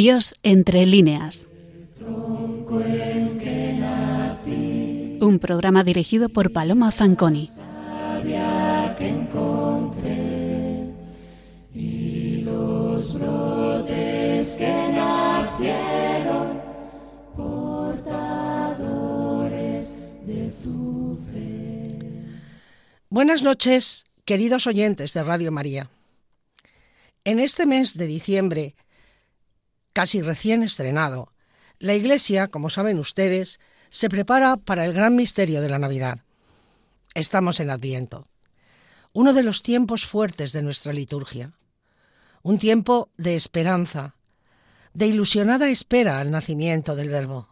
Dios entre líneas. Un programa dirigido por Paloma Fanconi. Buenas noches, queridos oyentes de Radio María. En este mes de diciembre, casi recién estrenado, la Iglesia, como saben ustedes, se prepara para el gran misterio de la Navidad. Estamos en Adviento, uno de los tiempos fuertes de nuestra liturgia, un tiempo de esperanza, de ilusionada espera al nacimiento del Verbo,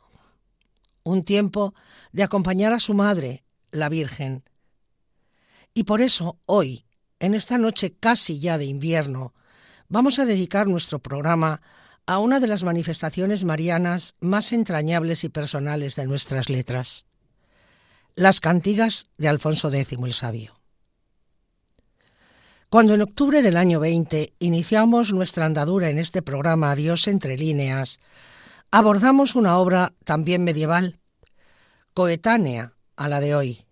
un tiempo de acompañar a su Madre, la Virgen, y por eso hoy, en esta noche casi ya de invierno, vamos a dedicar nuestro programa a una de las manifestaciones marianas más entrañables y personales de nuestras letras, las cantigas de Alfonso X el Sabio. Cuando en octubre del año 20 iniciamos nuestra andadura en este programa Dios entre líneas, abordamos una obra también medieval, coetánea a la de hoy,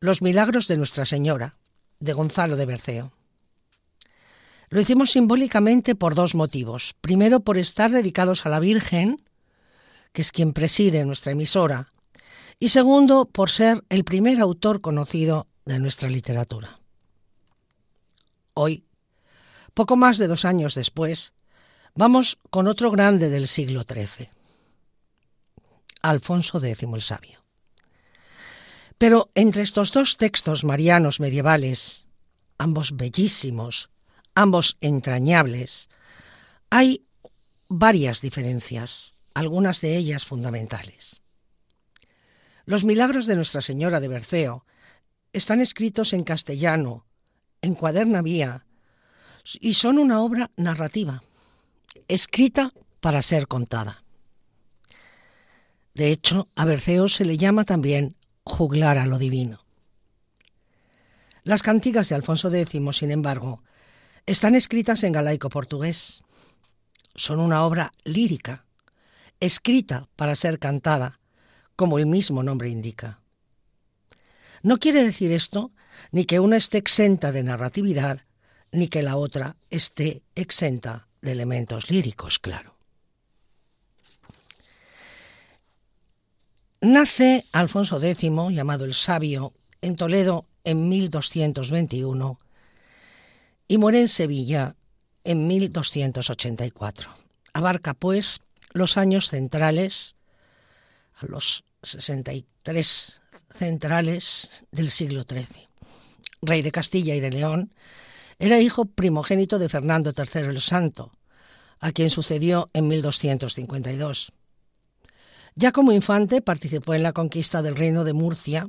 los milagros de Nuestra Señora, de Gonzalo de Berceo. Lo hicimos simbólicamente por dos motivos. Primero, por estar dedicados a la Virgen, que es quien preside nuestra emisora, y segundo, por ser el primer autor conocido de nuestra literatura. Hoy, poco más de dos años después, vamos con otro grande del siglo XIII, Alfonso X el Sabio. Pero entre estos dos textos marianos medievales, ambos bellísimos, ambos entrañables, hay varias diferencias, algunas de ellas fundamentales. Los milagros de Nuestra Señora de Berceo están escritos en castellano, en cuaderna vía, y son una obra narrativa, escrita para ser contada. De hecho, a Berceo se le llama también juglar a lo divino. Las cantigas de Alfonso X, sin embargo, están escritas en galaico portugués. Son una obra lírica, escrita para ser cantada, como el mismo nombre indica. No quiere decir esto ni que una esté exenta de narratividad, ni que la otra esté exenta de elementos líricos, claro. Nace Alfonso X, llamado el Sabio, en Toledo en 1221 y muere en Sevilla en 1284. Abarca, pues, los años centrales, a los 63 centrales del siglo XIII. Rey de Castilla y de León, era hijo primogénito de Fernando III el Santo, a quien sucedió en 1252. Ya como infante participó en la conquista del reino de Murcia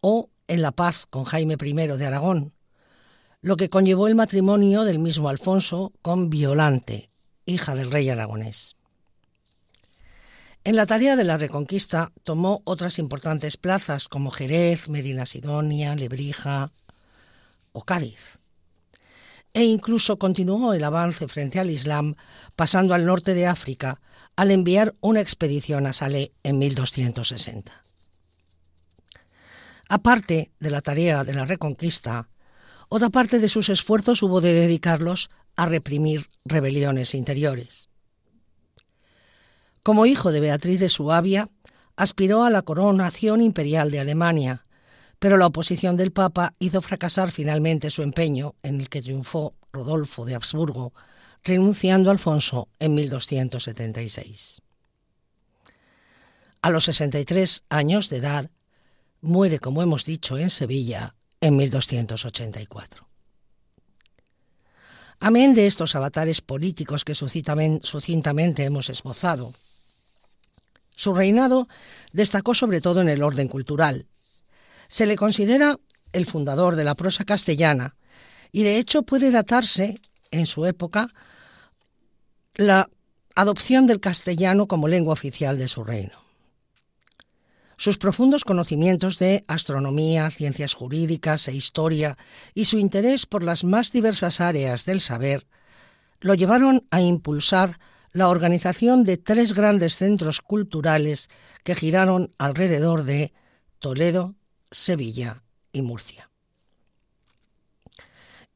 o en la paz con Jaime I de Aragón, lo que conllevó el matrimonio del mismo Alfonso con Violante, hija del rey aragonés. En la tarea de la reconquista tomó otras importantes plazas como Jerez, Medina Sidonia, Lebrija o Cádiz. E incluso continuó el avance frente al Islam, pasando al norte de África, al enviar una expedición a Salé en 1260. Aparte de la tarea de la reconquista, otra parte de sus esfuerzos hubo de dedicarlos a reprimir rebeliones interiores. Como hijo de Beatriz de Suabia, aspiró a la coronación imperial de Alemania, pero la oposición del Papa hizo fracasar finalmente su empeño, en el que triunfó Rodolfo de Habsburgo, renunciando Alfonso en 1276. A los 63 años de edad, muere, como hemos dicho, en Sevilla en 1284. Amén de estos avatares políticos que sucintamente hemos esbozado, su reinado destacó sobre todo en el orden cultural. Se le considera el fundador de la prosa castellana y de hecho puede datarse en su época la adopción del castellano como lengua oficial de su reino. Sus profundos conocimientos de astronomía, ciencias jurídicas e historia y su interés por las más diversas áreas del saber lo llevaron a impulsar la organización de tres grandes centros culturales que giraron alrededor de Toledo, Sevilla y Murcia.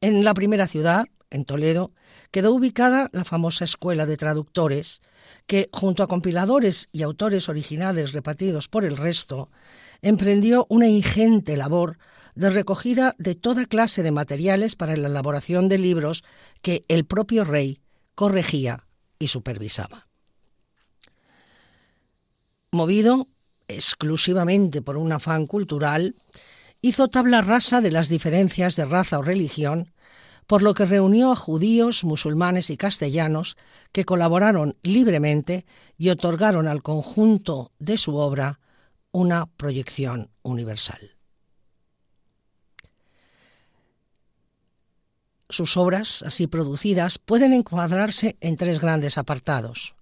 En la primera ciudad, en Toledo, quedó ubicada la famosa Escuela de Traductores, que, junto a compiladores y autores originales repartidos por el resto, emprendió una ingente labor de recogida de toda clase de materiales para la elaboración de libros que el propio rey corregía y supervisaba. Movido exclusivamente por un afán cultural, hizo tabla rasa de las diferencias de raza o religión, por lo que reunió a judíos, musulmanes y castellanos que colaboraron libremente y otorgaron al conjunto de su obra una proyección universal. Sus obras, así producidas, pueden encuadrarse en tres grandes apartados.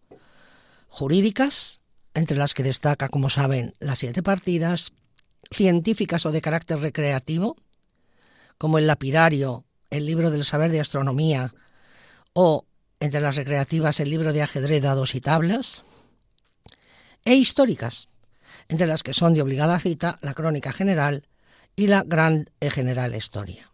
Jurídicas, entre las que destaca, como saben, las siete partidas, científicas o de carácter recreativo, como el lapidario, el libro del saber de astronomía, o, entre las recreativas, el libro de ajedrez, dados y tablas, e históricas, entre las que son de obligada cita la Crónica General y la Gran e General Historia.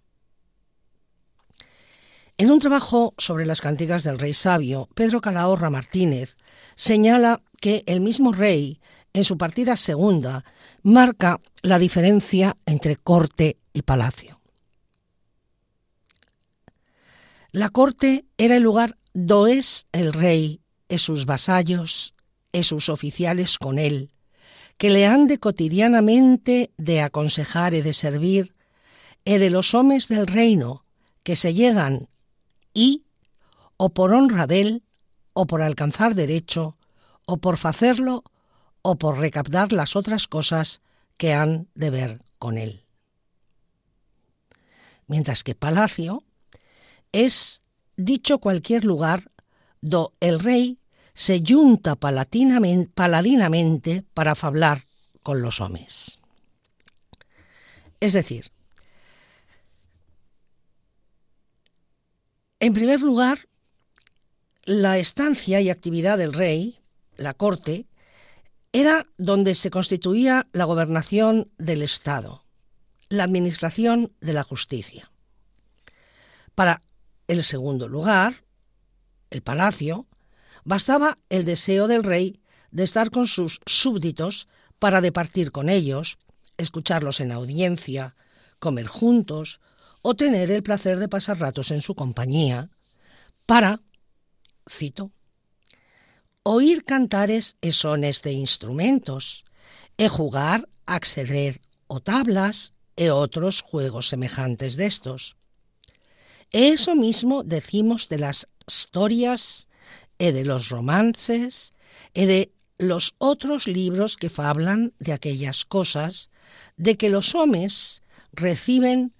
En un trabajo sobre las cantigas del rey sabio, Pedro Calahorra Martínez señala que el mismo rey, en su partida segunda, marca la diferencia entre corte y palacio. La corte era el lugar do es el rey e sus vasallos e sus oficiales con él, que le han de cotidianamente de aconsejar y de servir, e de los homes del reino, que se llegan y, o por honra él, o por alcanzar derecho, o por hacerlo, o por recaptar las otras cosas que han de ver con él. Mientras que palacio es dicho cualquier lugar do el rey se junta paladinamente para hablar con los hombres. Es decir, En primer lugar, la estancia y actividad del rey, la corte, era donde se constituía la gobernación del Estado, la administración de la justicia. Para el segundo lugar, el palacio, bastaba el deseo del rey de estar con sus súbditos para departir con ellos, escucharlos en audiencia, comer juntos, o tener el placer de pasar ratos en su compañía para, cito, oír cantares e sones de instrumentos, e jugar ajedrez o tablas e otros juegos semejantes de estos. Eso mismo decimos de las historias e de los romances e de los otros libros que fablan de aquellas cosas de que los hombres reciben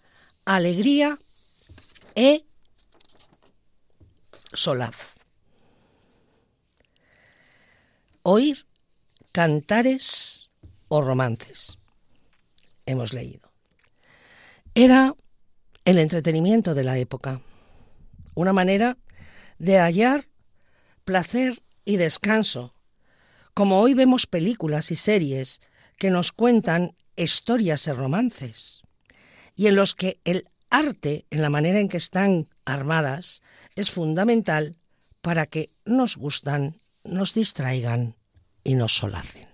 alegría e solaz. Oír cantares o romances. Hemos leído. Era el entretenimiento de la época, una manera de hallar placer y descanso, como hoy vemos películas y series que nos cuentan historias y romances y en los que el arte, en la manera en que están armadas, es fundamental para que nos gustan, nos distraigan y nos solacen.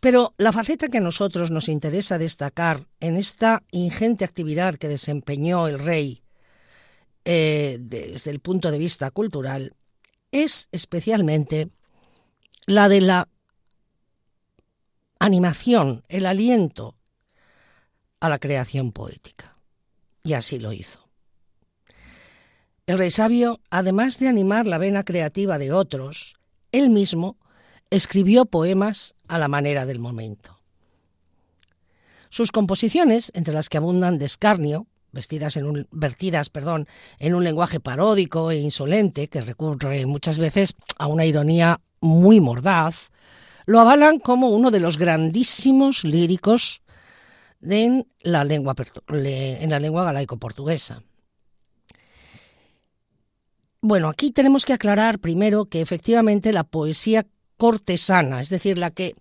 Pero la faceta que a nosotros nos interesa destacar en esta ingente actividad que desempeñó el rey eh, desde el punto de vista cultural es especialmente la de la animación, el aliento a la creación poética. Y así lo hizo. El rey sabio, además de animar la vena creativa de otros, él mismo escribió poemas a la manera del momento. Sus composiciones, entre las que abundan de escarnio, vestidas en un, vertidas perdón, en un lenguaje paródico e insolente, que recurre muchas veces a una ironía muy mordaz, lo avalan como uno de los grandísimos líricos en la lengua, en la lengua galaico-portuguesa. Bueno, aquí tenemos que aclarar primero que efectivamente la poesía cortesana, es decir, la que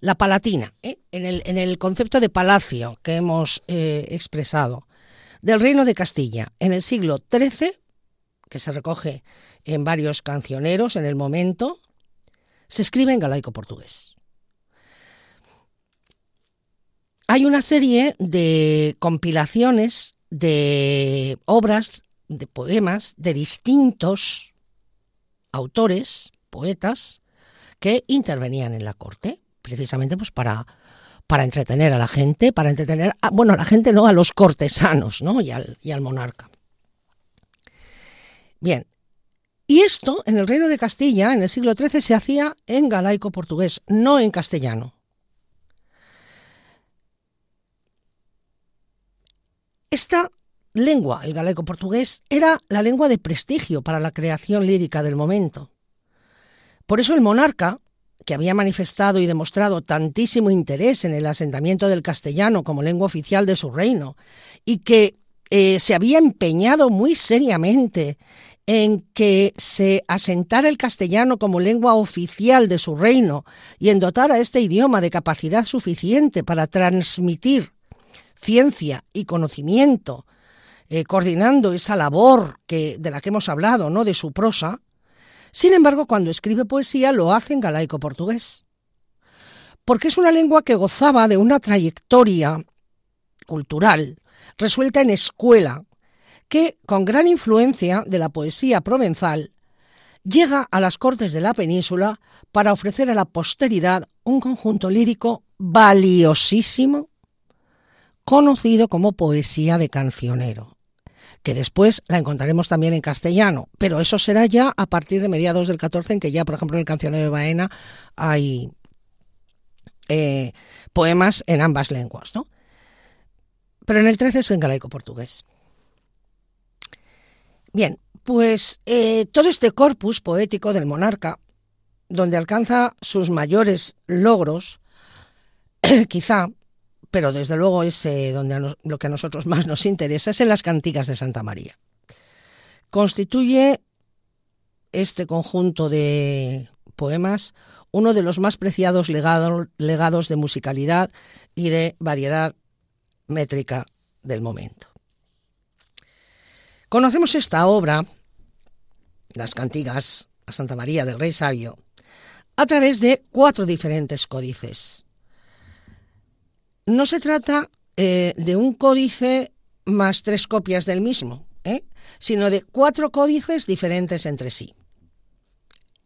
la palatina, ¿eh? en, el, en, el, concepto de palacio que hemos eh, expresado, del reino de Castilla en el siglo XIII, que se recoge en varios cancioneros en el momento, se escribe en galaico portugués. Hay una serie de compilaciones de obras, de poemas de distintos autores, poetas, que intervenían en la corte, precisamente pues para, para entretener a la gente, para entretener, a, bueno, a la gente no, a los cortesanos, ¿no? Y al, y al monarca. Bien, y esto en el Reino de Castilla, en el siglo XIII, se hacía en galaico portugués, no en castellano. Esta lengua, el galaico portugués, era la lengua de prestigio para la creación lírica del momento. Por eso el monarca, que había manifestado y demostrado tantísimo interés en el asentamiento del castellano como lengua oficial de su reino, y que eh, se había empeñado muy seriamente en que se asentara el castellano como lengua oficial de su reino y en dotar a este idioma de capacidad suficiente para transmitir ciencia y conocimiento, eh, coordinando esa labor que, de la que hemos hablado, ¿no? de su prosa, sin embargo, cuando escribe poesía lo hace en galaico portugués, porque es una lengua que gozaba de una trayectoria cultural resuelta en escuela, que, con gran influencia de la poesía provenzal, llega a las cortes de la península para ofrecer a la posteridad un conjunto lírico valiosísimo, conocido como poesía de cancionero, que después la encontraremos también en castellano, pero eso será ya a partir de mediados del 14, en que ya, por ejemplo, en el cancionero de Baena hay eh, poemas en ambas lenguas, ¿no? Pero en el 13 es en galaico portugués. Bien, pues eh, todo este corpus poético del monarca, donde alcanza sus mayores logros, quizá, pero desde luego es eh, donde lo que a nosotros más nos interesa, es en las cantigas de Santa María. Constituye este conjunto de poemas uno de los más preciados legados de musicalidad y de variedad métrica del momento. Conocemos esta obra, las cantigas a Santa María del Rey Sabio, a través de cuatro diferentes códices. No se trata eh, de un códice más tres copias del mismo, ¿eh? sino de cuatro códices diferentes entre sí.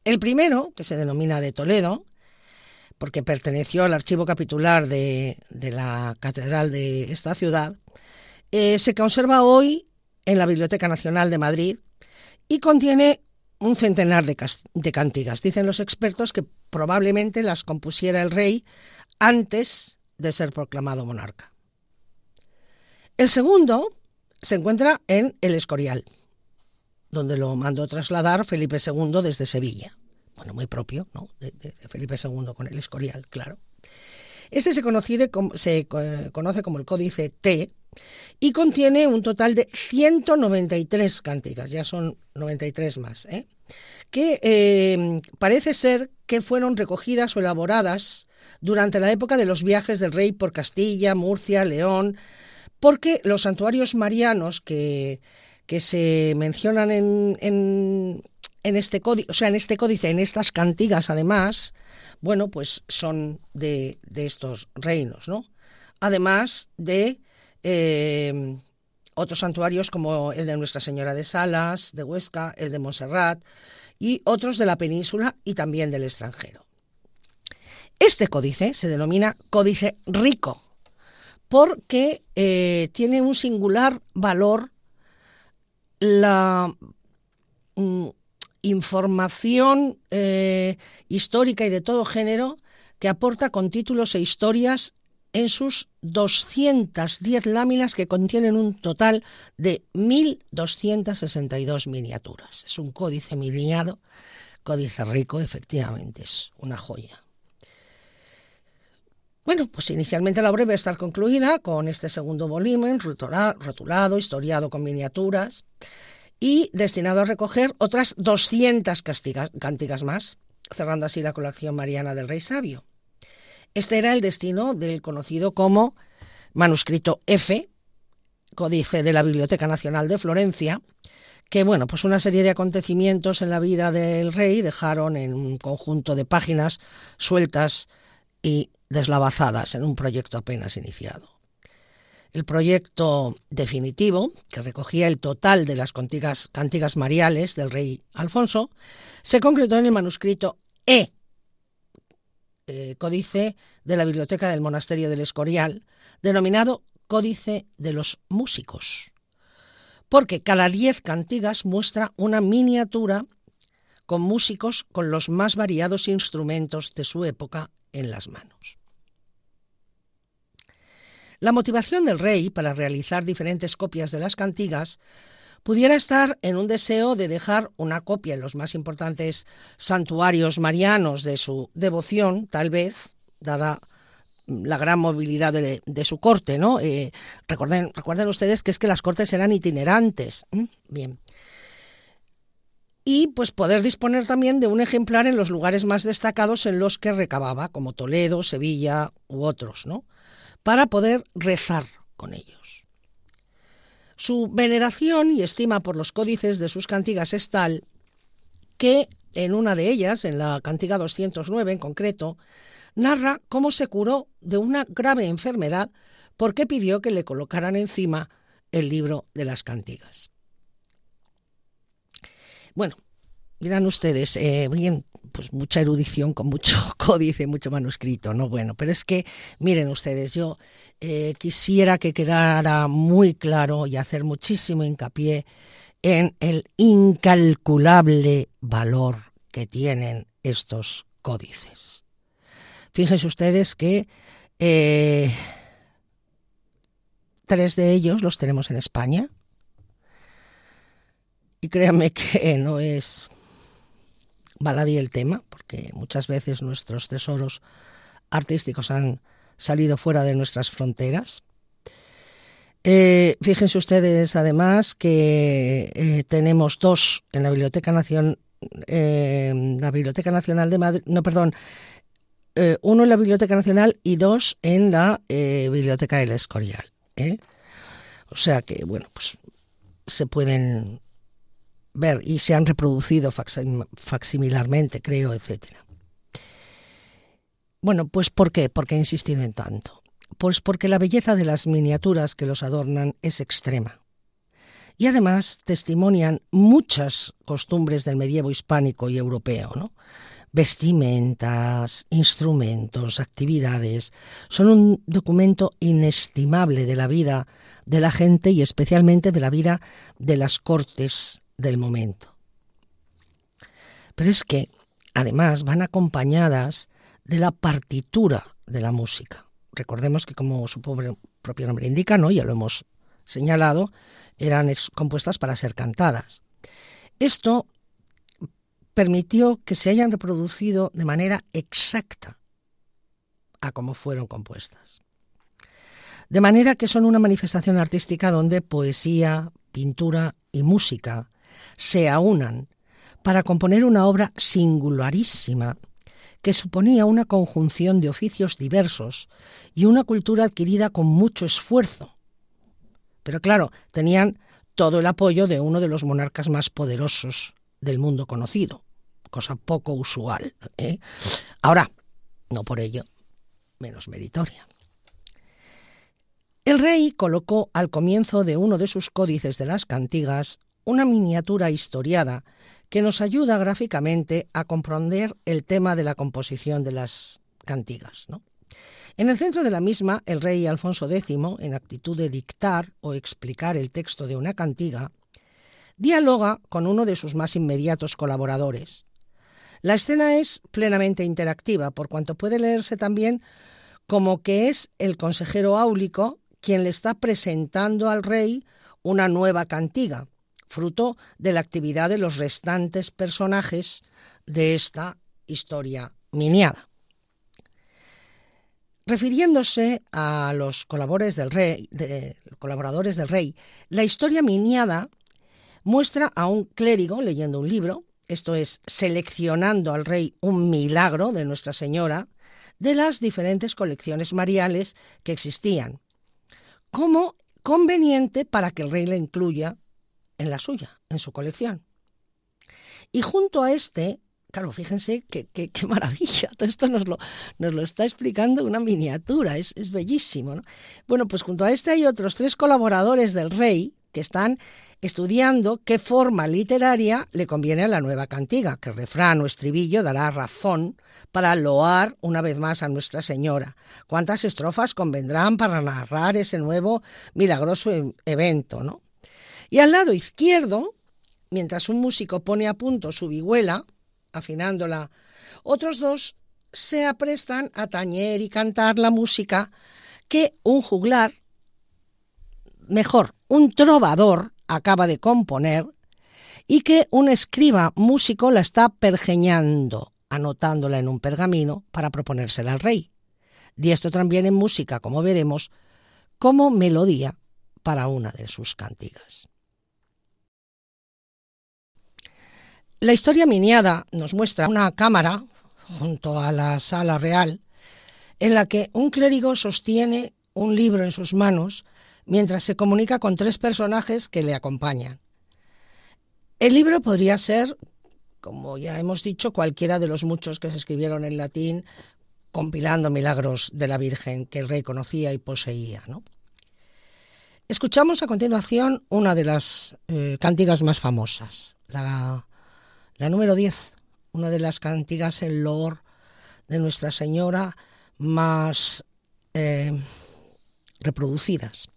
El primero, que se denomina de Toledo, porque perteneció al archivo capitular de, la catedral de esta ciudad, eh, se conserva hoy en la Biblioteca Nacional de Madrid y contiene un centenar de, de cantigas. Dicen los expertos que probablemente las compusiera el rey antes de ser proclamado monarca. El segundo se encuentra en El Escorial, donde lo mandó trasladar Felipe II desde Sevilla bueno, muy propio, ¿no? De, Felipe II con el Escorial, claro. Este se, eh, conoce como el Códice T y contiene un total de 193 cánticas, ya son 93 más, ¿eh? que eh, parece ser que fueron recogidas o elaboradas durante la época de los viajes del rey por Castilla, Murcia, León, porque los santuarios marianos que, que se mencionan en, en este códice, o sea, en este códice, en estas cantigas, además, bueno, pues son de, estos reinos, ¿no? Además de eh, otros santuarios como el de Nuestra Señora de Salas, de Huesca, el de Montserrat y otros de la península y también del extranjero. Este códice se denomina códice rico porque eh, tiene un singular valor la mm, información eh, histórica y de todo género que aporta con títulos e historias en sus 210 láminas que contienen un total de 1.262 miniaturas. Es un códice miniado, códice rico, efectivamente, es una joya. Bueno, pues inicialmente la obra va a estar concluida con este segundo volumen, rotulado, historiado con miniaturas, y destinado a recoger otras 200 cánticas más, cerrando así la colección mariana del Rey Sabio. Este era el destino del conocido como manuscrito F, códice de la Biblioteca Nacional de Florencia, que bueno, pues una serie de acontecimientos en la vida del rey dejaron en un conjunto de páginas sueltas y deslavazadas en un proyecto apenas iniciado. El proyecto definitivo, que recogía el total de las cantigas, cantigas mariales del rey Alfonso, se concretó en el manuscrito E, eh, códice de la biblioteca del monasterio del Escorial, denominado Códice de los Músicos, porque cada diez cantigas muestra una miniatura con músicos con los más variados instrumentos de su época en las manos. La motivación del rey para realizar diferentes copias de las cantigas pudiera estar en un deseo de dejar una copia en los más importantes santuarios marianos de su devoción, tal vez, dada la gran movilidad de, su corte, ¿no? Eh, recuerden, recuerden ustedes que es que las cortes eran itinerantes. Bien. Y pues poder disponer también de un ejemplar en los lugares más destacados en los que recababa, como Toledo, Sevilla u otros, ¿no? Para poder rezar con ellos. Su veneración y estima por los códices de sus cantigas es tal que en una de ellas, en la cantiga 209 en concreto, narra cómo se curó de una grave enfermedad porque pidió que le colocaran encima el libro de las cantigas. Bueno, dirán ustedes, eh, bien, pues mucha erudición con mucho códice, mucho manuscrito, ¿no? Bueno, pero es que, miren ustedes, yo eh, quisiera que quedara muy claro y hacer muchísimo hincapié en el incalculable valor que tienen estos códices. Fíjense ustedes que eh, tres de ellos los tenemos en España. Y créanme que no es baladí el tema, porque muchas veces nuestros tesoros artísticos han salido fuera de nuestras fronteras. Eh, fíjense ustedes además que eh, tenemos dos en la Biblioteca Nacional, la Biblioteca Nacional de Madrid, no, perdón, eh, uno en la Biblioteca Nacional y dos en la eh, Biblioteca del Escorial. ¿eh? O sea que, bueno, pues se pueden ver y se han reproducido facsimilarmente, creo, etcétera. Bueno, pues ¿por qué? Porque he insistido en tanto. Pues porque la belleza de las miniaturas que los adornan es extrema. Y además testimonian muchas costumbres del medievo hispánico y europeo, ¿no? vestimentas, instrumentos, actividades, son un documento inestimable de la vida de la gente y especialmente de la vida de las cortes del momento. Pero es que, además, van acompañadas de la partitura de la música. Recordemos que, como su propio nombre indica, ¿no? ya lo hemos señalado, eran compuestas para ser cantadas. Esto permitió que se hayan reproducido de manera exacta a cómo fueron compuestas. De manera que son una manifestación artística donde poesía, pintura y música se aunan para componer una obra singularísima que suponía una conjunción de oficios diversos y una cultura adquirida con mucho esfuerzo. Pero claro, tenían todo el apoyo de uno de los monarcas más poderosos del mundo conocido, cosa poco usual. ¿eh? Ahora, no por ello menos meritoria. El rey colocó al comienzo de uno de sus códices de las cantigas una miniatura historiada que nos ayuda gráficamente a comprender el tema de la composición de las cantigas. En el centro de la misma, el rey Alfonso X, en actitud de dictar o explicar el texto de una cantiga, dialoga con uno de sus más inmediatos colaboradores. La escena es plenamente interactiva, por cuanto puede leerse también como que es el consejero áulico quien le está presentando al rey una nueva cantiga, fruto de la actividad de los restantes personajes de esta historia miniada. Refiriéndose a los colaboradores del rey, colaboradores del rey, la historia miniada muestra a un clérigo leyendo un libro, esto es, seleccionando al rey un milagro de Nuestra Señora, de las diferentes colecciones mariales que existían, como conveniente para que el rey le incluya en la suya, en su colección. Y junto a este, claro, fíjense qué, maravilla, todo esto nos lo, nos lo, está explicando una miniatura, es, es bellísimo. ¿no? Bueno, pues junto a este hay otros tres colaboradores del rey que están estudiando qué forma literaria le conviene a la nueva cantiga, que refrán o estribillo dará razón para loar una vez más a Nuestra Señora. ¿Cuántas estrofas convendrán para narrar ese nuevo milagroso e-, evento? ¿no? Y al lado izquierdo, mientras un músico pone a punto su vihuela, afinándola, otros dos se aprestan a tañer y cantar la música que un juglar, mejor, un trovador, acaba de componer y que un escriba músico la está pergeñando, anotándola en un pergamino para proponérsela al rey. Y esto también en música, como veremos, como melodía para una de sus cantigas. La historia miniada nos muestra una cámara junto a la sala real en la que un clérigo sostiene un libro en sus manos mientras se comunica con tres personajes que le acompañan. El libro podría ser, como ya hemos dicho, cualquiera de los muchos que se escribieron en latín compilando milagros de la Virgen que el rey conocía y poseía. Escuchamos a continuación una de las eh, más famosas, la la número 10, una de las cantigas en loor de Nuestra Señora más eh, reproducidas.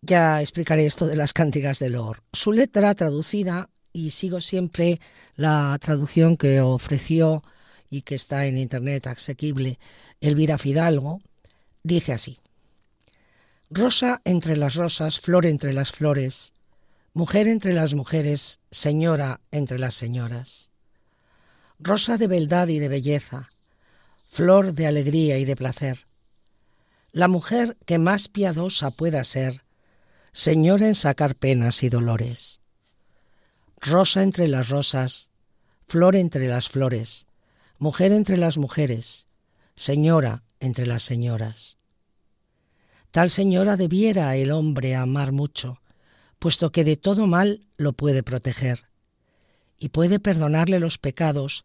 Ya explicaré esto de las cantigas de loor. Su letra traducida, y sigo siempre la traducción que ofreció y que está en internet asequible Elvira Fidalgo, dice así. Rosa entre las rosas, flor entre las flores, mujer entre las mujeres, señora entre las señoras, rosa de beldad y de belleza, flor de alegría y de placer, la mujer que más piadosa pueda ser, señora en sacar penas y dolores, rosa entre las rosas, flor entre las flores, mujer entre las mujeres, señora entre las señoras. Tal señora debiera el hombre amar mucho, puesto que de todo mal lo puede proteger y puede perdonarle los pecados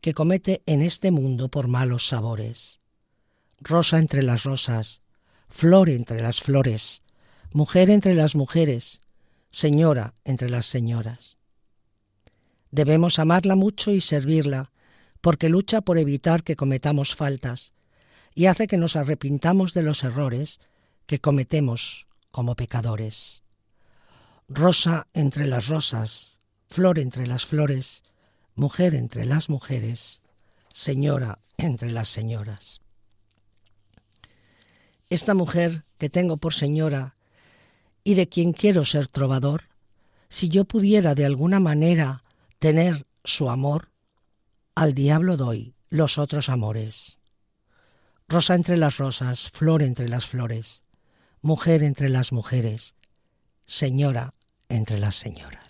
que comete en este mundo por malos sabores. Rosa entre las rosas, flor entre las flores, mujer entre las mujeres, señora entre las señoras. Debemos amarla mucho y servirla, porque lucha por evitar que cometamos faltas y hace que nos arrepintamos de los errores que cometemos como pecadores rosa entre las rosas, flor entre las flores, mujer entre las mujeres, señora entre las señoras. Esta mujer que tengo por señora y de quien quiero ser trovador, si yo pudiera de alguna manera tener su amor, al diablo doy los otros amores. Rosa entre las rosas, flor entre las flores, mujer entre las mujeres, señora entre las señoras.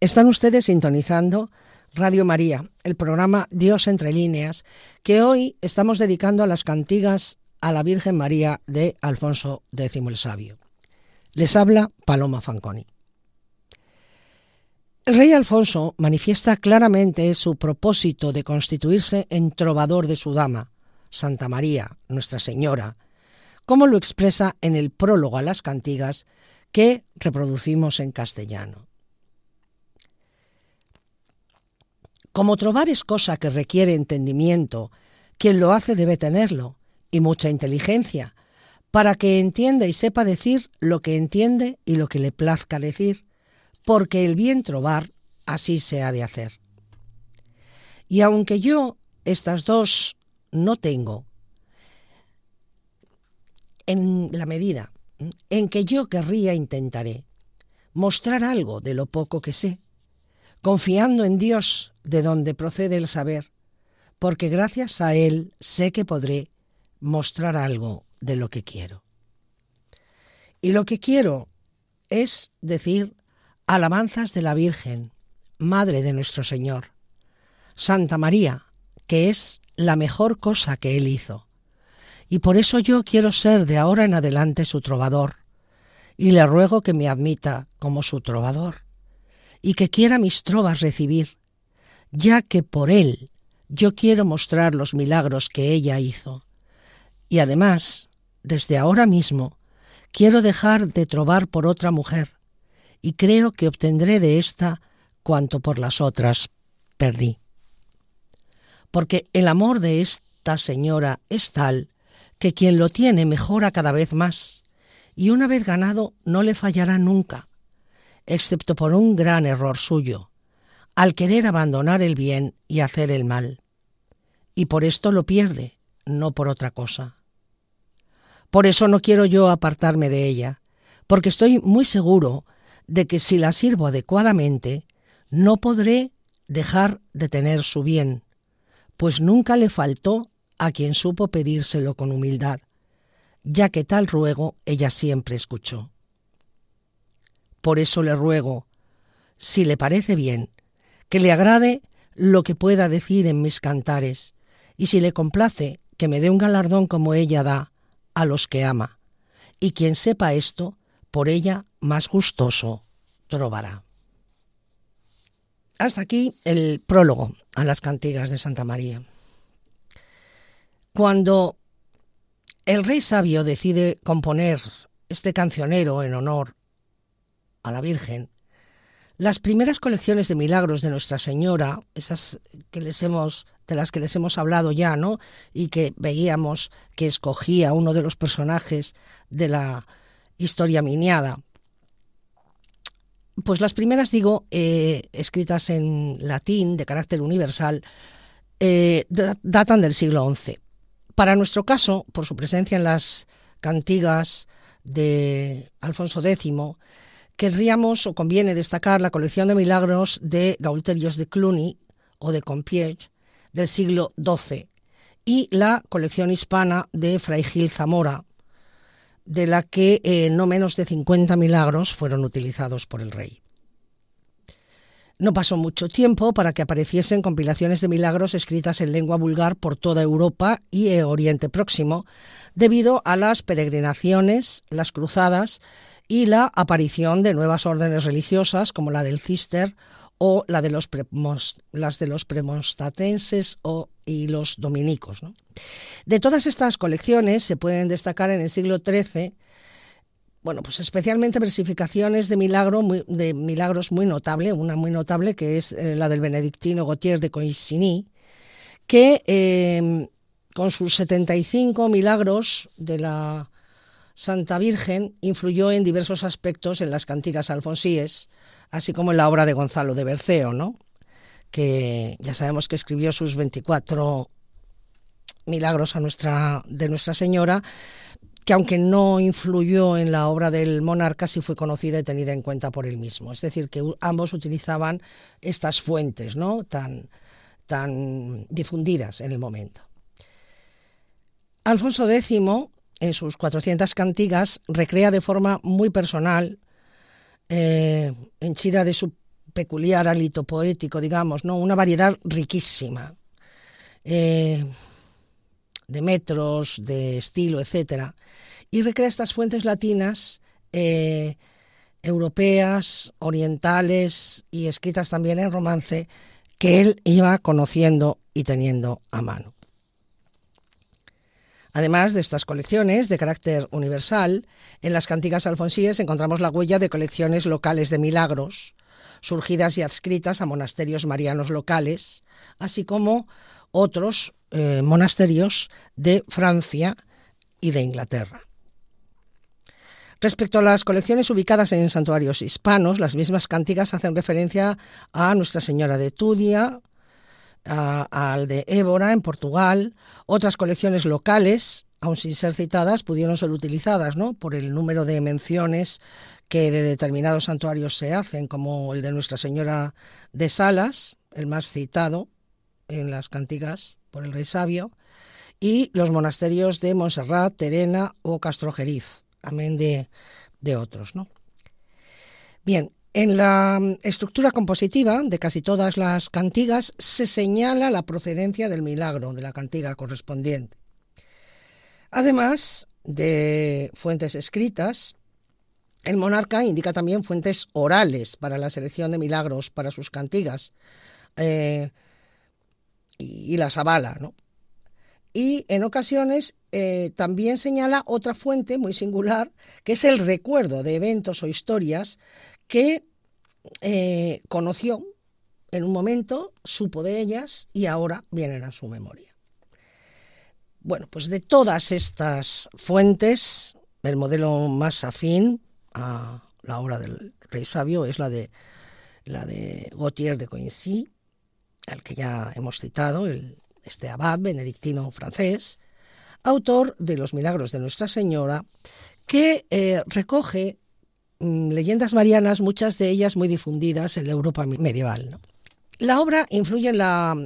Están ustedes sintonizando Radio María, el programa Dios entre líneas, que hoy estamos dedicando a las cantigas a la Virgen María de Alfonso X el Sabio. Les habla Paloma Fanconi. El rey Alfonso manifiesta claramente su propósito de constituirse en trovador de su dama, Santa María, Nuestra Señora, como lo expresa en el prólogo a las cantigas que reproducimos en castellano. Como trobar es cosa que requiere entendimiento, quien lo hace debe tenerlo, y mucha inteligencia, para que entienda y sepa decir lo que entiende y lo que le plazca decir, porque el bien trobar así se ha de hacer. Y aunque yo estas dos no tengo, en la medida en que yo querría intentaré mostrar algo de lo poco que sé, confiando en Dios de donde procede el saber, porque gracias a Él sé que podré mostrar algo de lo que quiero. Y lo que quiero es decir alabanzas de la Virgen, Madre de nuestro Señor, Santa María, que es la mejor cosa que Él hizo. Y por eso yo quiero ser de ahora en adelante su trovador, y le ruego que me admita como su trovador y que quiera mis trovas recibir, ya que por él yo quiero mostrar los milagros que ella hizo. Y además, desde ahora mismo, quiero dejar de trobar por otra mujer, y creo que obtendré de ésta cuanto por las otras perdí. Porque el amor de esta señora es tal que quien lo tiene mejora cada vez más, y una vez ganado no le fallará nunca, excepto por un gran error suyo, al querer abandonar el bien y hacer el mal. Y por esto lo pierde, no por otra cosa. Por eso no quiero yo apartarme de ella, porque estoy muy seguro de que si la sirvo adecuadamente, no podré dejar de tener su bien, pues nunca le faltó a quien supo pedírselo con humildad, ya que tal ruego ella siempre escuchó. Por eso le ruego, si le parece bien, que le agrade lo que pueda decir en mis cantares, y si le complace, que me dé un galardón como ella da a los que ama, y quien sepa esto, por ella más gustoso trobará. Hasta aquí el prólogo a las cantigas de Santa María. Cuando el rey sabio decide componer este cancionero en honor a la Virgen, las primeras colecciones de milagros de Nuestra Señora, esas que les hemos, de las que les hemos hablado ya, ¿no? Y que veíamos que escogía uno de los personajes de la historia miniada. Pues las primeras, digo, eh, escritas en latín, de carácter universal, eh, datan del siglo XI. Para nuestro caso, por su presencia en las cantigas de Alfonso X, querríamos o conviene destacar la colección de milagros de Gaulterios de Cluny o de Compiègne del siglo XII y la colección hispana de Fray Gil Zamora, de la que eh, no menos de 50 milagros fueron utilizados por el rey. No pasó mucho tiempo para que apareciesen compilaciones de milagros escritas en lengua vulgar por toda Europa y Oriente Próximo, debido a las peregrinaciones, las cruzadas y la aparición de nuevas órdenes religiosas como la del Cister o la de los las de los premonstatenses o, y los dominicos. De todas estas colecciones se pueden destacar en el siglo XIII bueno, pues especialmente versificaciones de, milagro, de milagros muy notable, una muy notable que es eh, la del benedictino Gautier de Coisigny, que eh, con sus 75 milagros de la Santa Virgen influyó en diversos aspectos en las cantigas alfonsíes, así como en la obra de Gonzalo de Berceo, ¿no? que ya sabemos que escribió sus 24 milagros a nuestra, de Nuestra Señora, que aunque no influyó en la obra del monarca, sí fue conocida y tenida en cuenta por él mismo. Es decir, que ambos utilizaban estas fuentes ¿no? tan, tan difundidas en el momento. Alfonso X en sus 400 cantigas, recrea de forma muy personal, eh, henchida de su peculiar hálito poético, digamos, ¿no? Una variedad riquísima. Eh, de metros, de estilo, etcétera, y recrea estas fuentes latinas eh, europeas, orientales y escritas también en romance que él iba conociendo y teniendo a mano. Además de estas colecciones de carácter universal, en las cantigas alfonsíes encontramos la huella de colecciones locales de milagros, surgidas y adscritas a monasterios marianos locales, así como otros eh, monasterios de Francia y de Inglaterra. Respecto a las colecciones ubicadas en santuarios hispanos, las mismas cantigas hacen referencia a Nuestra Señora de Tudia, al de Évora en Portugal. Otras colecciones locales, aun sin ser citadas, pudieron ser utilizadas ¿no? por el número de menciones que de determinados santuarios se hacen, como el de Nuestra Señora de Salas, el más citado en las cantigas por el rey sabio, y los monasterios de Montserrat, Terena o Castrojeriz amén de, de otros. ¿no? Bien, en la mm, estructura compositiva de casi todas las cantigas se señala la procedencia del milagro de la cantiga correspondiente. Además de fuentes escritas, el monarca indica también fuentes orales para la selección de milagros para sus cantigas eh, y, las avala, ¿no? y en ocasiones eh, también señala otra fuente muy singular, que es el recuerdo de eventos o historias que eh, conoció en un momento, supo de ellas y ahora vienen a su memoria. Bueno, pues de todas estas fuentes, el modelo más afín a la obra del rey sabio es la de la de Gautier de Coincy, al que ya hemos citado, el este abad benedictino francés, autor de Los Milagros de Nuestra Señora, que eh, recoge leyendas marianas, muchas de ellas muy difundidas en la Europa medieval. La obra influye en la,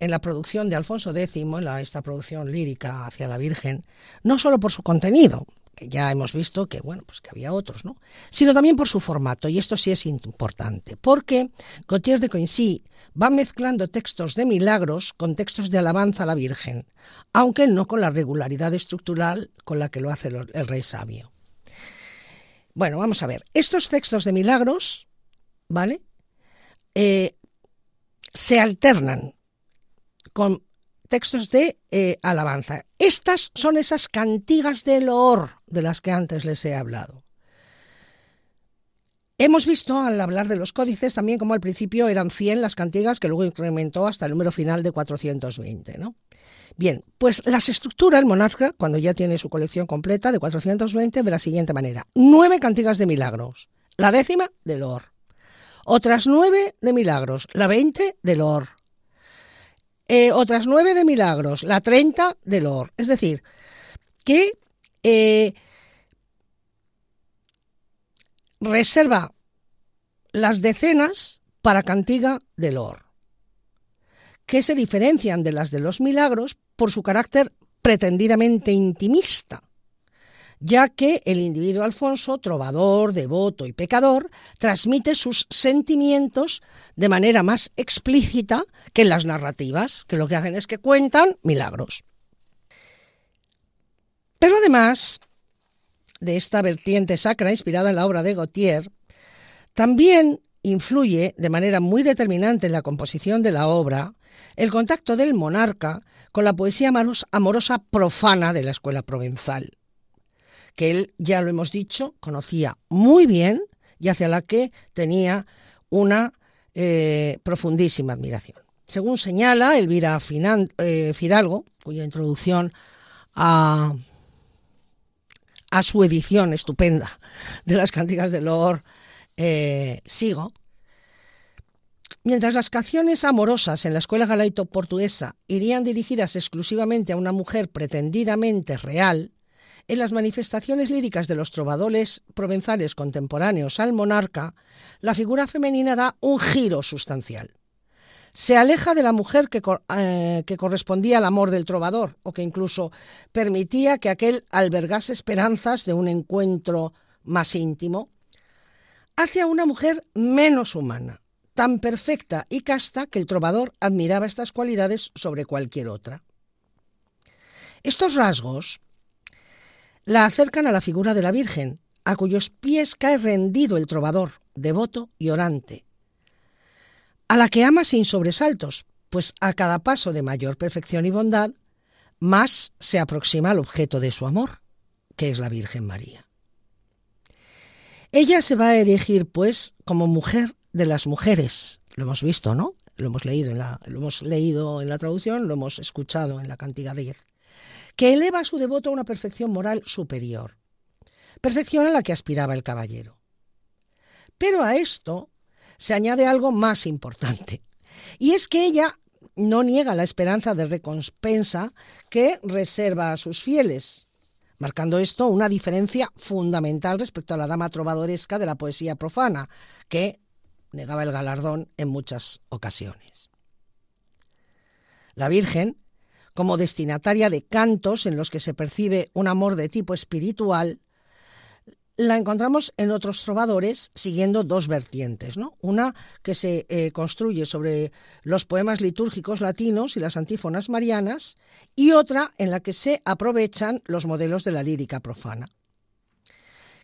en la producción de Alfonso X, en esta producción lírica hacia la Virgen, no solo por su contenido, que ya hemos visto que bueno, pues que había otros, ¿no? Sino también por su formato, y esto sí es importante, porque Gautier de Coincy va mezclando textos de milagros con textos de alabanza a la Virgen, aunque no con la regularidad estructural con la que lo hace el rey sabio. Bueno, vamos a ver, estos textos de milagros, ¿vale? Eh, se alternan con textos de eh, alabanza. Estas son esas cantigas de loor de las que antes les he hablado. Hemos visto al hablar de los códices también como al principio eran 100 las cantigas que luego incrementó hasta el número final de 420. ¿no? Bien, pues las estructura el monarca cuando ya tiene su colección completa de 420 de la siguiente manera. Nueve cantigas de milagros, la décima de loor. Otras nueve de milagros, la veinte de loor eh, otras nueve de milagros, la treinta de Lor. Es decir, que eh, reserva las decenas para cantiga de Lor, que se diferencian de las de los milagros por su carácter pretendidamente intimista ya que el individuo Alfonso, trovador, devoto y pecador, transmite sus sentimientos de manera más explícita que en las narrativas, que lo que hacen es que cuentan milagros. Pero además de esta vertiente sacra inspirada en la obra de Gautier, también influye de manera muy determinante en la composición de la obra el contacto del monarca con la poesía amorosa profana de la escuela provenzal que él, ya lo hemos dicho, conocía muy bien y hacia la que tenía una eh, profundísima admiración. Según señala Elvira eh, Fidalgo, cuya introducción a, su edición estupenda de las cánticas de Lord eh, sigo, Mientras las canciones amorosas en la escuela galaito portuguesa irían dirigidas exclusivamente a una mujer pretendidamente real, en las manifestaciones líricas de los trovadores provenzales contemporáneos al monarca, la figura femenina da un giro sustancial. Se aleja de la mujer que, eh, que correspondía al amor del trovador, o que incluso permitía que aquel albergase esperanzas de un encuentro más íntimo, hace a una mujer menos humana, tan perfecta y casta que el trovador admiraba estas cualidades sobre cualquier otra. Estos rasgos la acercan a la figura de la Virgen, a cuyos pies cae rendido el trovador, devoto y orante, a la que ama sin sobresaltos, pues a cada paso de mayor perfección y bondad, más se aproxima al objeto de su amor, que es la Virgen María. Ella se va a erigir, pues, como mujer de las mujeres. Lo hemos visto, ¿no? Lo hemos leído en la, lo hemos leído en la traducción, lo hemos escuchado en la cantiga 10. Que eleva a su devoto a una perfección moral superior. Perfección a la que aspiraba el caballero. Pero a esto se añade algo más importante. Y es que ella no niega la esperanza de recompensa que reserva a sus fieles, marcando esto una diferencia fundamental respecto a la dama trovadoresca de la poesía profana, que negaba el galardón en muchas ocasiones. La Virgen, como destinataria de cantos en los que se percibe un amor de tipo espiritual, la encontramos en otros trovadores siguiendo dos vertientes, ¿no? Una que se eh, construye sobre los poemas litúrgicos latinos y las antífonas marianas, y otra en la que se aprovechan los modelos de la lírica profana.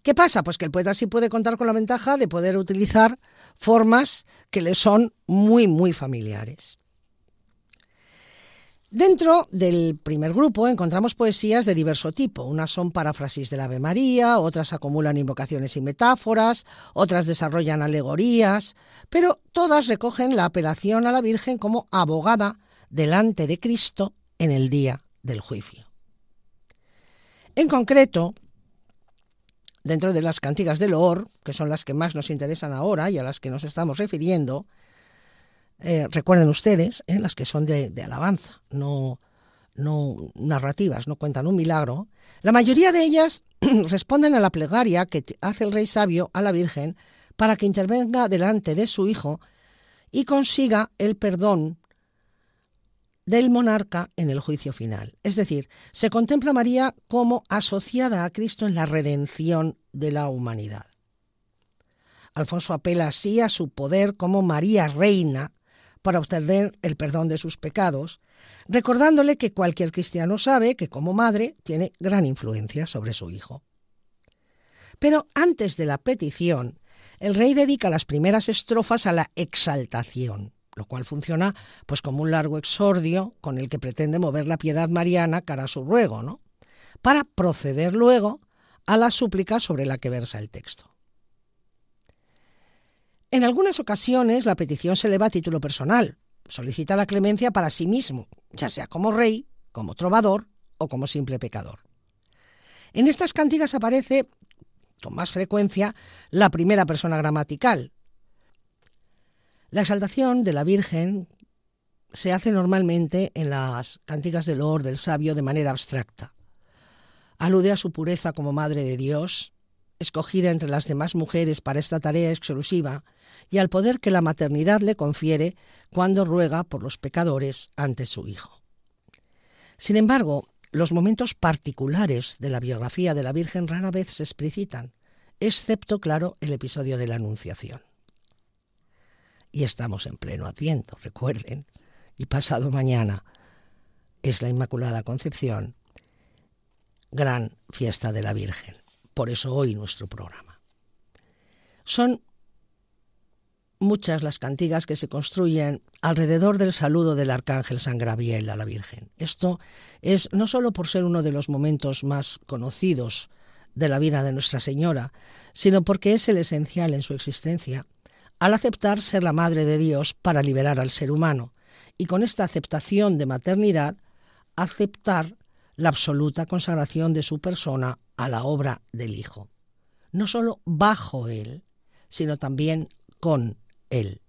¿Qué pasa? Pues que el poeta sí puede contar con la ventaja de poder utilizar formas que le son muy, muy familiares. Dentro del primer grupo encontramos poesías de diverso tipo. Unas son paráfrasis del Ave María, otras acumulan invocaciones y metáforas, otras desarrollan alegorías, pero todas recogen la apelación a la Virgen como abogada delante de Cristo en el día del juicio. En concreto, dentro de las cantigas del Loor, que son las que más nos interesan ahora y a las que nos estamos refiriendo, eh, recuerden ustedes, eh, las que son de, alabanza, no, no narrativas, no cuentan un milagro, la mayoría de ellas responden a la plegaria que hace el rey sabio a la Virgen para que intervenga delante de su hijo y consiga el perdón del monarca en el juicio final. Es decir, se contempla a María como asociada a Cristo en la redención de la humanidad. Alfonso apela así a su poder como María reina para obtener el perdón de sus pecados, recordándole que cualquier cristiano sabe que como madre tiene gran influencia sobre su hijo. Pero antes de la petición, el rey dedica las primeras estrofas a la exaltación, lo cual funciona pues como un largo exordio con el que pretende mover la piedad mariana cara a su ruego, ¿no? Para proceder luego a la súplica sobre la que versa el texto. En algunas ocasiones la petición se eleva a título personal. Solicita la clemencia para sí mismo, ya sea como rey, como trovador o como simple pecador. En estas cantigas aparece con más frecuencia la primera persona gramatical. La exaltación de la Virgen se hace normalmente en las cantigas del Lord del Sabio de manera abstracta. Alude a su pureza como Madre de Dios, escogida entre las demás mujeres para esta tarea exclusiva, y al poder que la maternidad le confiere cuando ruega por los pecadores ante su Hijo. Sin embargo, los momentos particulares de la biografía de la Virgen rara vez se explicitan, excepto, claro, el episodio de la Anunciación. Y estamos en pleno Adviento, recuerden, y pasado mañana es la Inmaculada Concepción, gran fiesta de la Virgen. Por eso hoy nuestro programa. Son muchas las cantigas que se construyen alrededor del saludo del arcángel San Graviel a la Virgen. Esto es no solo por ser uno de los momentos más conocidos de la vida de Nuestra Señora, sino porque es el esencial en su existencia, al aceptar ser la Madre de Dios para liberar al ser humano, y con esta aceptación de maternidad, aceptar la absoluta consagración de su persona a la obra del Hijo, no solo bajo Él, sino también con él.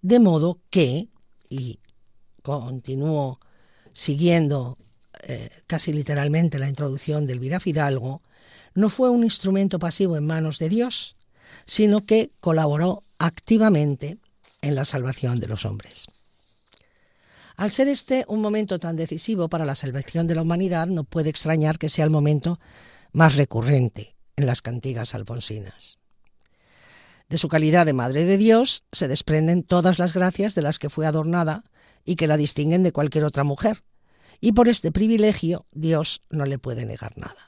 De modo que, y continúo siguiendo eh, casi literalmente la introducción del Elvira Fidalgo, no fue un instrumento pasivo en manos de Dios, sino que colaboró activamente en la salvación de los hombres. Al ser este un momento tan decisivo para la salvación de la humanidad, no puede extrañar que sea el momento más recurrente en las cantigas alfonsinas. De su calidad de Madre de Dios se desprenden todas las gracias de las que fue adornada y que la distinguen de cualquier otra mujer. Y por este privilegio Dios no le puede negar nada.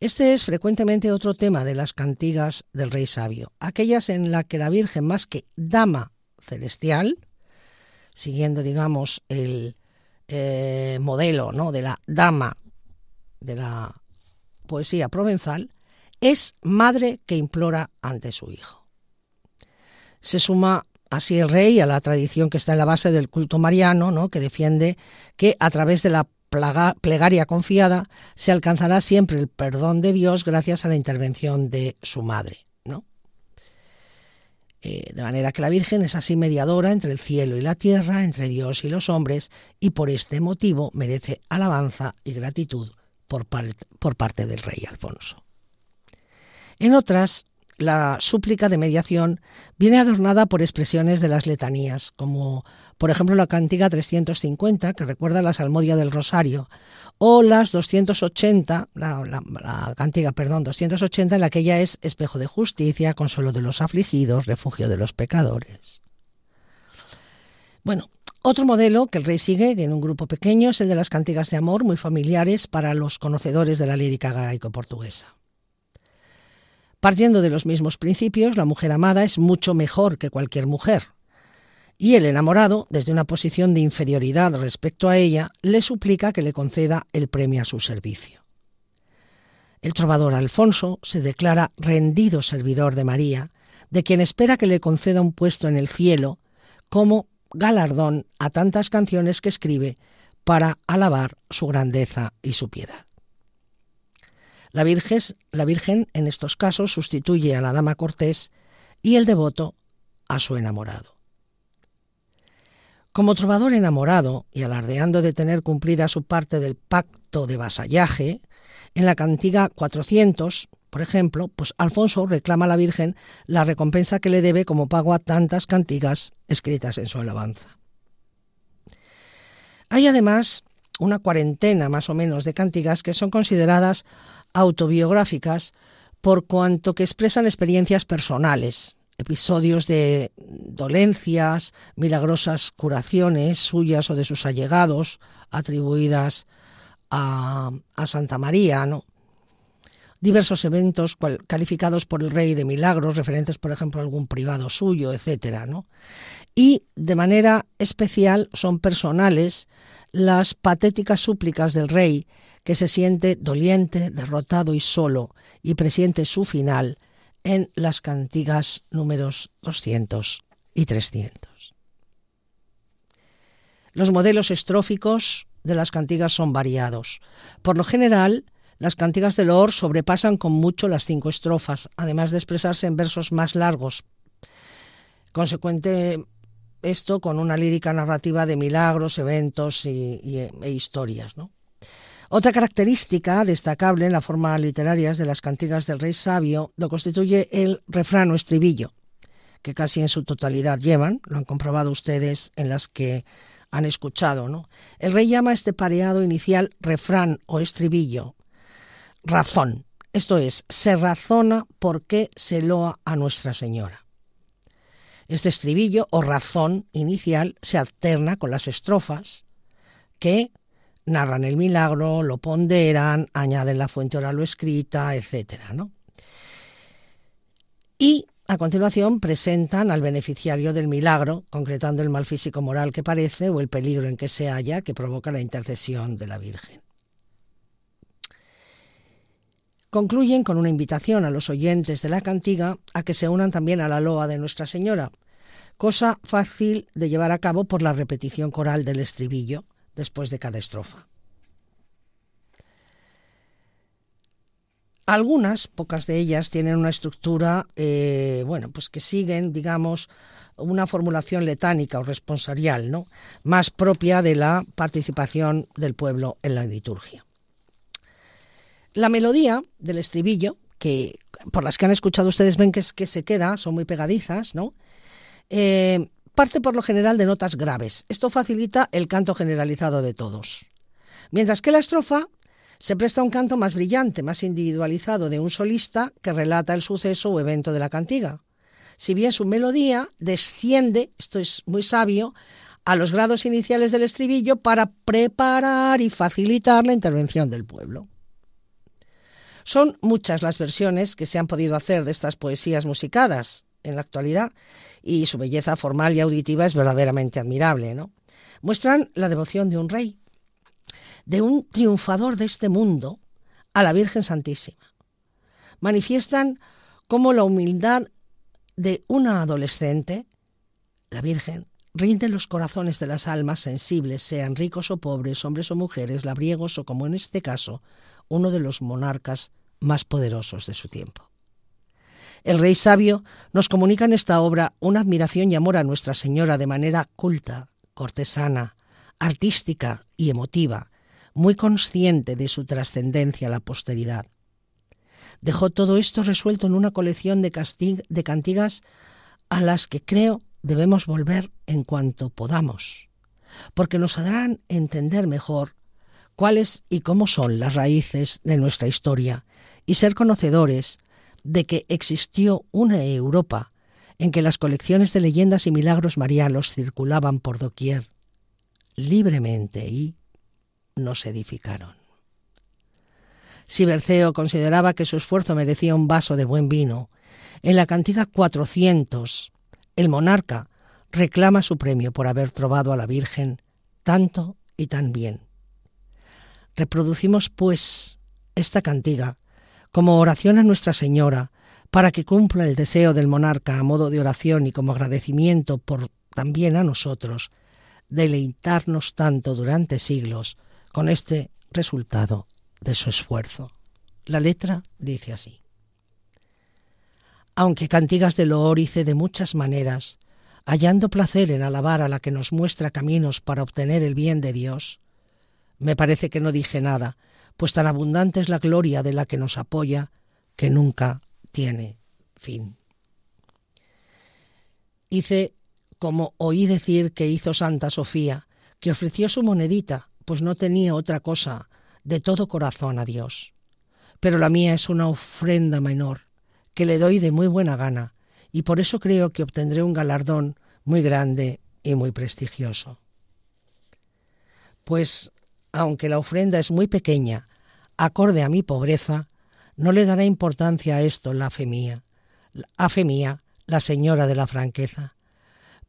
Este es frecuentemente otro tema de las cantigas del Rey Sabio, aquellas en las que la Virgen, más que dama celestial, siguiendo, digamos, el eh, modelo ¿no? de la dama de la poesía provenzal, es madre que implora ante su hijo. Se suma así el rey a la tradición que está en la base del culto mariano, ¿no? que defiende que a través de la plegaria confiada se alcanzará siempre el perdón de Dios gracias a la intervención de su madre. ¿no? Eh, de manera que la Virgen es así mediadora entre el cielo y la tierra, entre Dios y los hombres, y por este motivo merece alabanza y gratitud por, por parte del rey Alfonso. En otras, la súplica de mediación viene adornada por expresiones de las letanías, como por ejemplo la cantiga 350, que recuerda la salmodia del Rosario, o las 280, la, la, cantiga, perdón, 280, en la que ella es espejo de justicia, consuelo de los afligidos, refugio de los pecadores. Bueno, otro modelo que el rey sigue en un grupo pequeño es el de las cantigas de amor, muy familiares para los conocedores de la lírica garaico-portuguesa. Partiendo de los mismos principios, la mujer amada es mucho mejor que cualquier mujer. Y el enamorado, desde una posición de inferioridad respecto a ella, le suplica que le conceda el premio a su servicio. El trovador Alfonso se declara rendido servidor de María, de quien espera que le conceda un puesto en el cielo como galardón a tantas canciones que escribe para alabar su grandeza y su piedad. La virgen, la Virgen en estos casos sustituye a la dama cortés y el devoto a su enamorado. Como trovador enamorado y alardeando de tener cumplida su parte del pacto de vasallaje, en la cantiga 400, por ejemplo, pues Alfonso reclama a la Virgen la recompensa que le debe como pago a tantas cantigas escritas en su alabanza. Hay además una cuarentena más o menos de cantigas que son consideradas autobiográficas por cuanto que expresan experiencias personales, episodios de dolencias, milagrosas curaciones suyas o de sus allegados, atribuidas a, Santa María, ¿no? diversos eventos calificados por el rey de milagros, referentes, por ejemplo, a algún privado suyo, etcétera, ¿no? Y de manera especial son personales las patéticas súplicas del rey que se siente doliente, derrotado y solo, y presiente su final en las cantigas números 200 y 300. Los modelos estróficos de las cantigas son variados. Por lo general, las cantigas de Loor sobrepasan con mucho las cinco estrofas, además de expresarse en versos más largos. Consecuente esto con una lírica narrativa de milagros, eventos y, e historias. ¿no? Otra característica destacable en la forma literaria de las cantigas del rey sabio lo constituye el refrán o estribillo, que casi en su totalidad llevan, lo han comprobado ustedes en las que han escuchado. ¿no? El rey llama a este pareado inicial refrán o estribillo razón, esto es, se razona por qué se loa a Nuestra Señora. Este estribillo o razón inicial se alterna con las estrofas que narran el milagro, lo ponderan, añaden la fuente oral o escrita, etc. Y a continuación presentan al beneficiario del milagro, concretando el mal físico moral que parece o el peligro en que se halla que provoca la intercesión de la Virgen. Concluyen con una invitación a los oyentes de la cantiga a que se unan también a la loa de Nuestra Señora, cosa fácil de llevar a cabo por la repetición coral del estribillo, después de cada estrofa. Algunas, pocas de ellas, tienen una estructura, eh, bueno, pues que siguen, digamos, una formulación letánica o responsorial, ¿no? Más propia de la participación del pueblo en la liturgia. La melodía del estribillo, que por las que han escuchado ustedes ven que, es, que se queda, son muy pegadizas, ¿no? Eh, parte por lo general de notas graves. Esto facilita el canto generalizado de todos. Mientras que la estrofa Se presta un canto más brillante, más individualizado de un solista que relata el suceso o evento de la cantiga. Si bien su melodía desciende, esto es muy sabio, a los grados iniciales del estribillo para preparar y facilitar la intervención del pueblo. Son muchas las versiones que se han podido hacer de estas poesías musicadas en la actualidad y su belleza formal y auditiva es verdaderamente admirable, ¿no? Muestran la devoción de un rey, de un triunfador de este mundo a la Virgen Santísima. Manifiestan cómo la humildad de una adolescente, la Virgen, rinde los corazones de las almas sensibles, sean ricos o pobres, hombres o mujeres, labriegos o, como en este caso, uno de los monarcas más poderosos de su tiempo. El rey sabio nos comunica en esta obra una admiración y amor a Nuestra Señora de manera culta, cortesana, artística y emotiva, muy consciente de su trascendencia a la posteridad. Dejó todo esto resuelto en una colección de, de cantigas a las que creo debemos volver en cuanto podamos, porque nos harán entender mejor cuáles y cómo son las raíces de nuestra historia y ser conocedores de que existió una Europa en que las colecciones de leyendas y milagros marianos circulaban por doquier libremente y nos edificaron. Si Berceo consideraba que su esfuerzo merecía un vaso de buen vino, en la cantiga 400 el monarca reclama su premio por haber trovado a la Virgen tanto y tan bien. Reproducimos, pues, esta cantiga como oración a Nuestra Señora para que cumpla el deseo del monarca a modo de oración y como agradecimiento por también a nosotros deleitarnos tanto durante siglos con este resultado de su esfuerzo. La letra dice así. Aunque cantigas de loor hice de muchas maneras, hallando placer en alabar a la que nos muestra caminos para obtener el bien de Dios, me parece que no dije nada, pues tan abundante es la gloria de la que nos apoya que nunca tiene fin. Hice como oí decir que hizo Santa Sofía, que ofreció su monedita, pues no tenía otra cosa, de todo corazón a Dios. Pero la mía es una ofrenda menor, que le doy de muy buena gana, y por eso creo que obtendré un galardón muy grande y muy prestigioso. Pues aunque la ofrenda es muy pequeña, acorde a mi pobreza, no le dará importancia a esto la fe mía, a fe mía, la señora de la franqueza,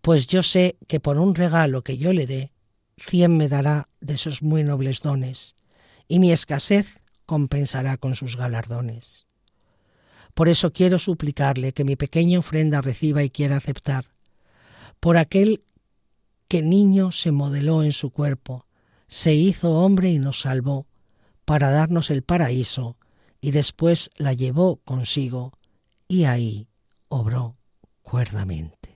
pues yo sé que por un regalo que yo le dé, cien me dará de sus muy nobles dones, y mi escasez compensará con sus galardones. Por eso quiero suplicarle que mi pequeña ofrenda reciba y quiera aceptar, por aquel que niño se modeló en su cuerpo, se hizo hombre y nos salvó, para darnos el paraíso, y después la llevó consigo, y ahí obró cuerdamente.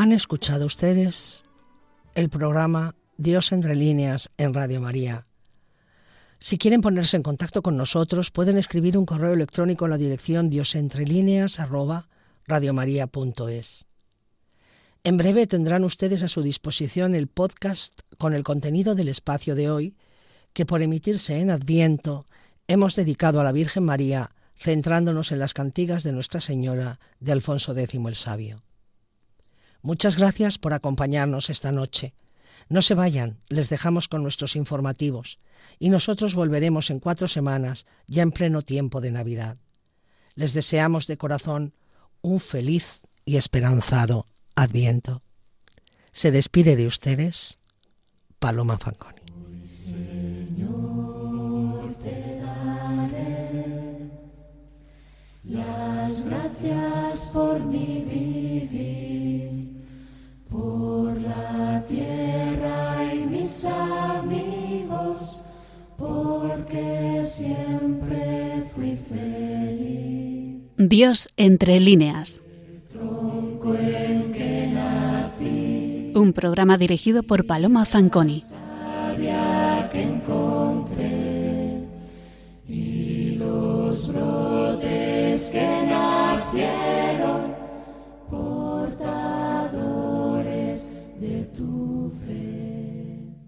Han escuchado ustedes el programa Dios entre líneas en Radio María. Si quieren ponerse en contacto con nosotros, pueden escribir un correo electrónico a la dirección diosentrelíneas@radiomaria.es. En breve tendrán ustedes a su disposición el podcast con el contenido del espacio de hoy, que por emitirse en Adviento hemos dedicado a la Virgen María, centrándonos en las cantigas de Nuestra Señora de Alfonso X el Sabio. Muchas gracias por acompañarnos esta noche. No se vayan, les dejamos con nuestros informativos y nosotros volveremos en cuatro semanas, ya en pleno tiempo de Navidad. Les deseamos de corazón un feliz y esperanzado Adviento. Se despide de ustedes Paloma Fanconi. las gracias por mi vivir, por la tierra y mis amigos, porque siempre fui feliz. Dios entre líneas. Un programa dirigido por Paloma Fanconi. que encontré y los brotes que nacieron